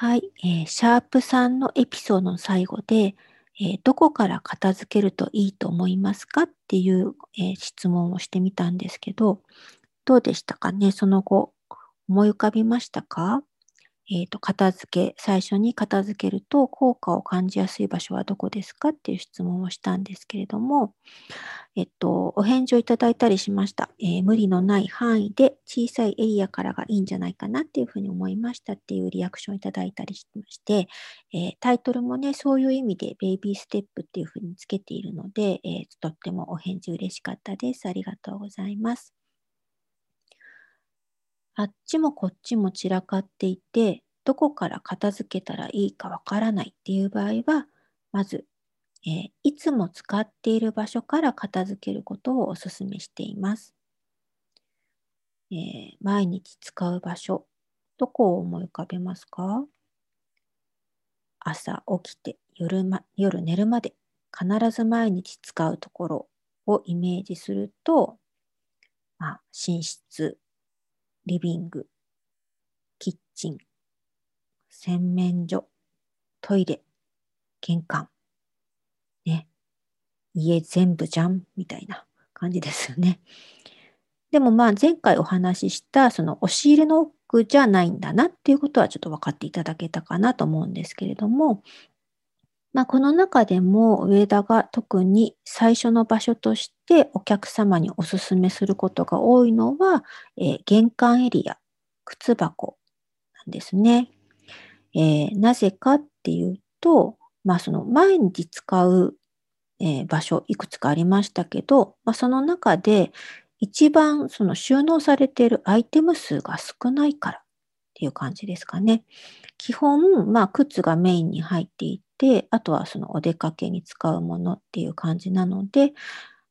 はい、えー、シャープさんのエピソードの最後で、えー、どこから片付けるといいと思いますかっていう、えー、質問をしてみたんですけど、どうでしたかね？その後、思い浮かびましたか？えっ、ー、と、片付け、最初に片付けると効果を感じやすい場所はどこですかっていう質問をしたんですけれども、えっと、お返事をいただいたりしました。えー、無理のない範囲で小さいエリアからがいいんじゃないかなっていうふうに思いましたっていうリアクションをいただいたりしまして、えー、タイトルもね、そういう意味でベイビーステップっていうふうにつけているので、えー、とってもお返事嬉しかったです。ありがとうございます。あっちもこっちも散らかっていて、どこから片付けたらいいかわからないっていう場合は、まず、えー、いつも使っている場所から片付けることをお勧めしています。えー、毎日使う場所、どこを思い浮かべますか？朝起きて夜,、ま、夜寝るまで必ず毎日使うところをイメージすると、まあ、寝室、リビング、キッチン、洗面所、トイレ、玄関、ね、家全部じゃんみたいな感じですよね。でもまあ前回お話ししたその押し入れの奥じゃないんだなっていうことはちょっと分かっていただけたかなと思うんですけれども、まあ、この中でも上田が特に最初の場所としてお客様にお勧めすることが多いのは、えー、玄関エリア、靴箱なんですね。えー、なぜかっていうと、まあ、その毎日使う、えー、場所いくつかありましたけど、まあ、その中で一番その収納されているアイテム数が少ないからっていう感じですかね。基本、まあ、靴がメインに入っていて、あとはそのお出かけに使うものっていう感じなので、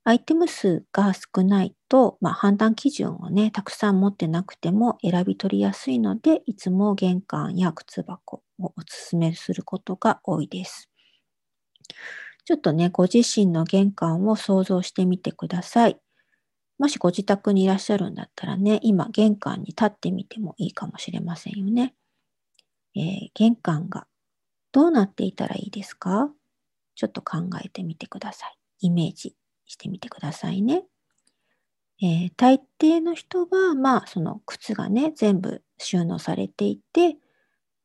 アイテム数が少ないと、まあ、判断基準をね、たくさん持ってなくても選び取りやすいので、いつも玄関や靴箱をお勧めすることが多いです。ちょっとね、ご自身の玄関を想像してみてください。もしご自宅にいらっしゃるんだったらね、今玄関に立ってみてもいいかもしれませんよね。えー、玄関がどうなっていたらいいですか？ちょっと考えてみてください。イメージしてみてくださいね。えー、大抵の人は、まあ、その靴がね、全部収納されていて、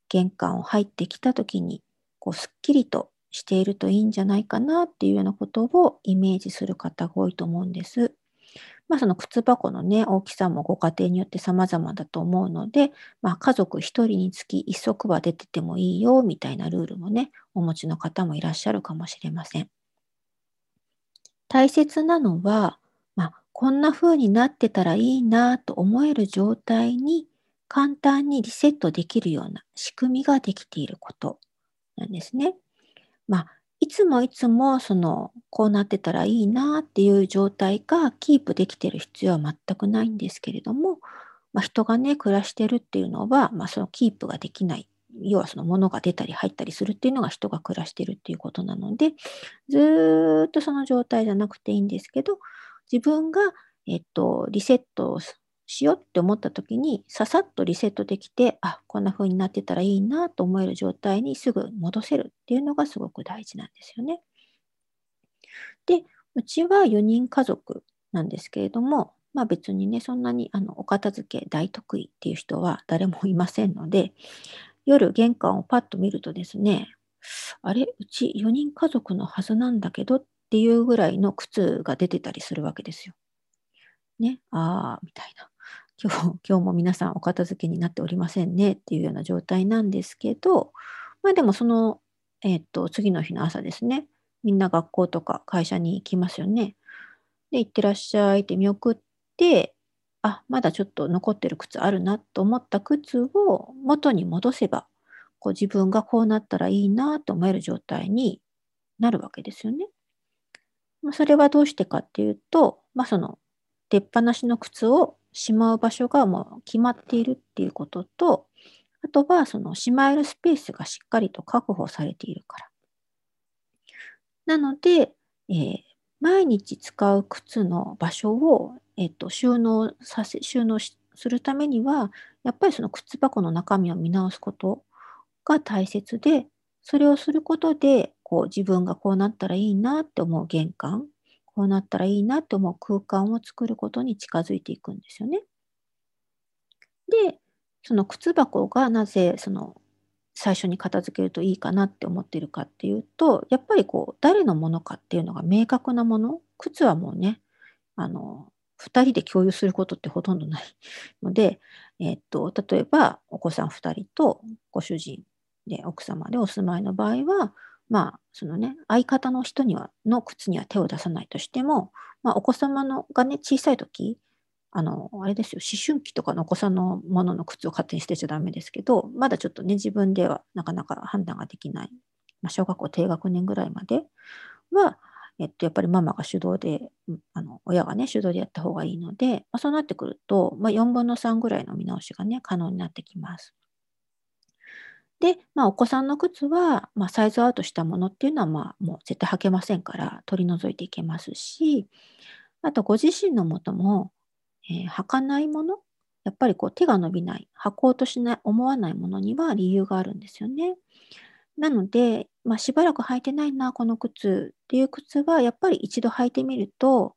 玄関を入ってきた時に、こう、すっきりとしているといいんじゃないかなっていうようなことをイメージする方が多いと思うんです。まあ、その靴箱のね、大きさもご家庭によって様々だと思うので、まあ、家族1人につき1足は出ててもいいよみたいなルールもね、お持ちの方もいらっしゃるかもしれません。大切なのは、こんな風になってたらいいなと思える状態に簡単にリセットできるような仕組みができていることなんですね。まあ、いつもいつもそのこうなってたらいいなっていう状態がキープできてる必要は全くないんですけれども、まあ、人がね暮らしてるっていうのは、まあ、そのキープができない要はその物が出たり入ったりするっていうのが人が暮らしてるっていうことなのでずっとその状態じゃなくていいんですけど自分が、えっと、リセットをしようって思った時にささっとリセットできてあこんな風になってたらいいなと思える状態にすぐ戻せるっていうのがすごく大事なんですよね。でうちは4人家族なんですけれどもまあ別にねそんなにあのお片付け大得意っていう人は誰もいませんので夜玄関をパッと見るとですねあれうち4人家族のはずなんだけどっていうぐらいの靴が出てたりするわけですよ。ね、ああ、みたいな。今日、今日も皆さんお片付けになっておりませんねっていうような状態なんですけど、まあでもその、えっ、と、次の日の朝ですね、みんな学校とか会社に行きますよね。で、行ってらっしゃいって見送って、あ、まだちょっと残ってる靴あるなと思った靴を元に戻せば、こう自分がこうなったらいいなと思える状態になるわけですよね。それはどうしてかっていうと、まあ、その出っ放しの靴をしまう場所がもう決まっているっていうことと、あとはそのしまえるスペースがしっかりと確保されているから。なので、えー、毎日使う靴の場所を、えっと、収納させ、収納するためには、やっぱりその靴箱の中身を見直すことが大切で、それをすることで、こう自分がこうなったらいいなって思う玄関、こうなったらいいなって思う空間を作ることに近づいていくんですよね。で、その靴箱がなぜその最初に片付けるといいかなって思ってるかっていうと、やっぱりこう誰のものかっていうのが明確なもの、靴はもうね、あの、2人で共有することってほとんどないので、えっと、例えばお子さん2人とご主人で奥様でお住まいの場合は、まあ、そのね、相方の人には、の靴には手を出さないとしても、まあ、お子様のがね、小さい時、あの、あれですよ、思春期とかのお子さんのものの靴を勝手に捨てちゃダメですけど、まだちょっとね、自分ではなかなか判断ができない、まあ、小学校低学年ぐらいまでは、えっと、やっぱりママが主導で、あの親がね、主導でやった方がいいので、まあ、そうなってくると、まあ、4分の3ぐらいの見直しがね、可能になってきます。で、まあ、お子さんの靴は、まあ、サイズアウトしたものっていうのは、まあ、もう絶対履けませんから取り除いていけますし、あとご自身のもとも、えー、履かないもの、やっぱりこう手が伸びない、履こうとしない、思わないものには理由があるんですよね。なので、まあ、しばらく履いてないな、この靴っていう靴は、やっぱり一度履いてみると、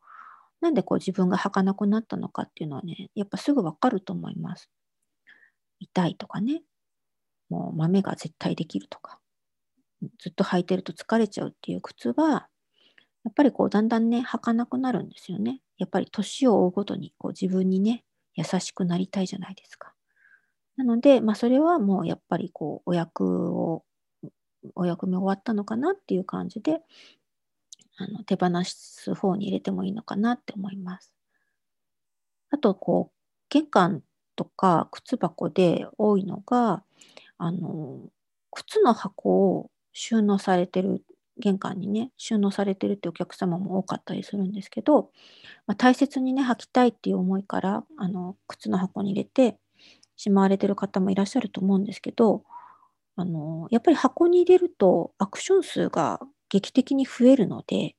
なんでこう自分が履かなくなったのかっていうのはね、やっぱすぐわかると思います。痛いとかね、もう豆が絶対できるとか、ずっと履いてると疲れちゃうっていう靴は、やっぱりこうだんだんね、履かなくなるんですよね。やっぱり年を追うごとにこう自分にね、優しくなりたいじゃないですか。なので、まあそれはもうやっぱりこうお役を、お役目終わったのかなっていう感じで、あの手放す方に入れてもいいのかなって思います。あと、こう、玄関とか靴箱で多いのが、あの、靴の箱を収納されてる、玄関にね、収納されてるってお客様も多かったりするんですけど、まあ、大切にね、履きたいっていう思いから、あの、靴の箱に入れてしまわれてる方もいらっしゃると思うんですけど、あの、やっぱり箱に入れるとアクション数が劇的に増えるので、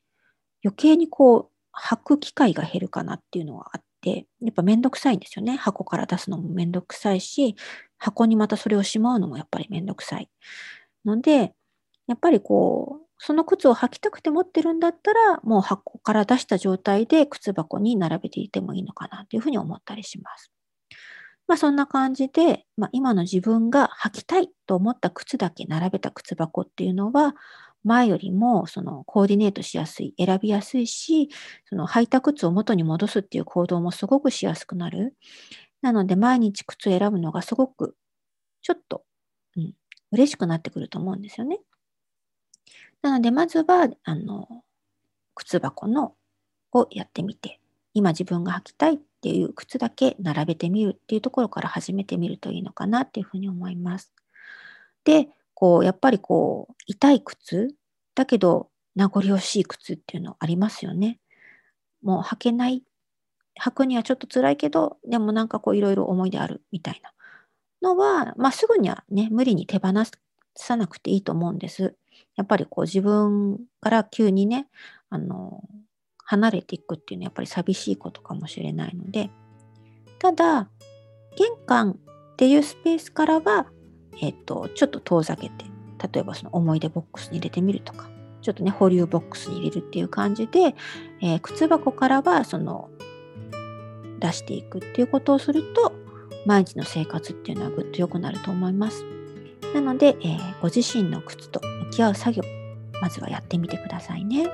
余計にこう、履く機会が減るかなっていうのはあって、やっぱめんどくさいんですよね。箱から出すのもめんどくさいし、箱にまたそれをしまうのもやっぱりめんどくさい。ので、やっぱりこう、その靴を履きたくて持ってるんだったら、もう箱から出した状態で靴箱に並べていてもいいのかなというふうに思ったりします。まあそんな感じで、まあ、今の自分が履きたいと思った靴だけ並べた靴箱っていうのは、前よりもそのコーディネートしやすい、選びやすいし、その履いた靴を元に戻すっていう行動もすごくしやすくなる。なので、毎日靴を選ぶのがすごく、ちょっと、うん、嬉しくなってくると思うんですよね。なので、まずは、あの、靴箱のをやってみて、今自分が履きたいっていう靴だけ並べてみるっていうところから始めてみるといいのかなっていうふうに思います。で、こう、やっぱりこう、痛い靴だけど名残惜しい靴っていうのありますよね。もう履けない履くにはちょっと辛いけど、でもなんかこういろいろ思い出あるみたいなのは、まあすぐにはね、無理に手放さなくていいと思うんです。やっぱりこう自分から急にね、あの、離れていくっていうのはやっぱり寂しいことかもしれないので、ただ、玄関っていうスペースからは、えっ、と、ちょっと遠ざけて、例えばその思い出ボックスに入れてみるとか、ちょっとね、保留ボックスに入れるっていう感じで、えー、靴箱からはその出していくっていうことをすると毎日の生活っていうのはぐっと良くなると思います。なので、えー、ご自身の靴と向き合う作業まずはやってみてくださいね。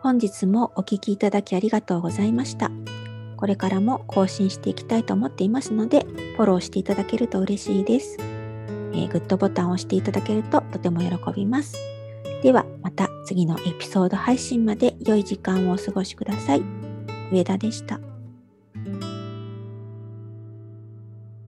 本日もお聴きいただきありがとうございました。これからも更新していきたいと思っていますので、フォローしていただけると嬉しいです。えー、グッドボタンを押していただけるととても喜びます。ではまた次のエピソード配信まで良い時間をお過ごしください。上田でした。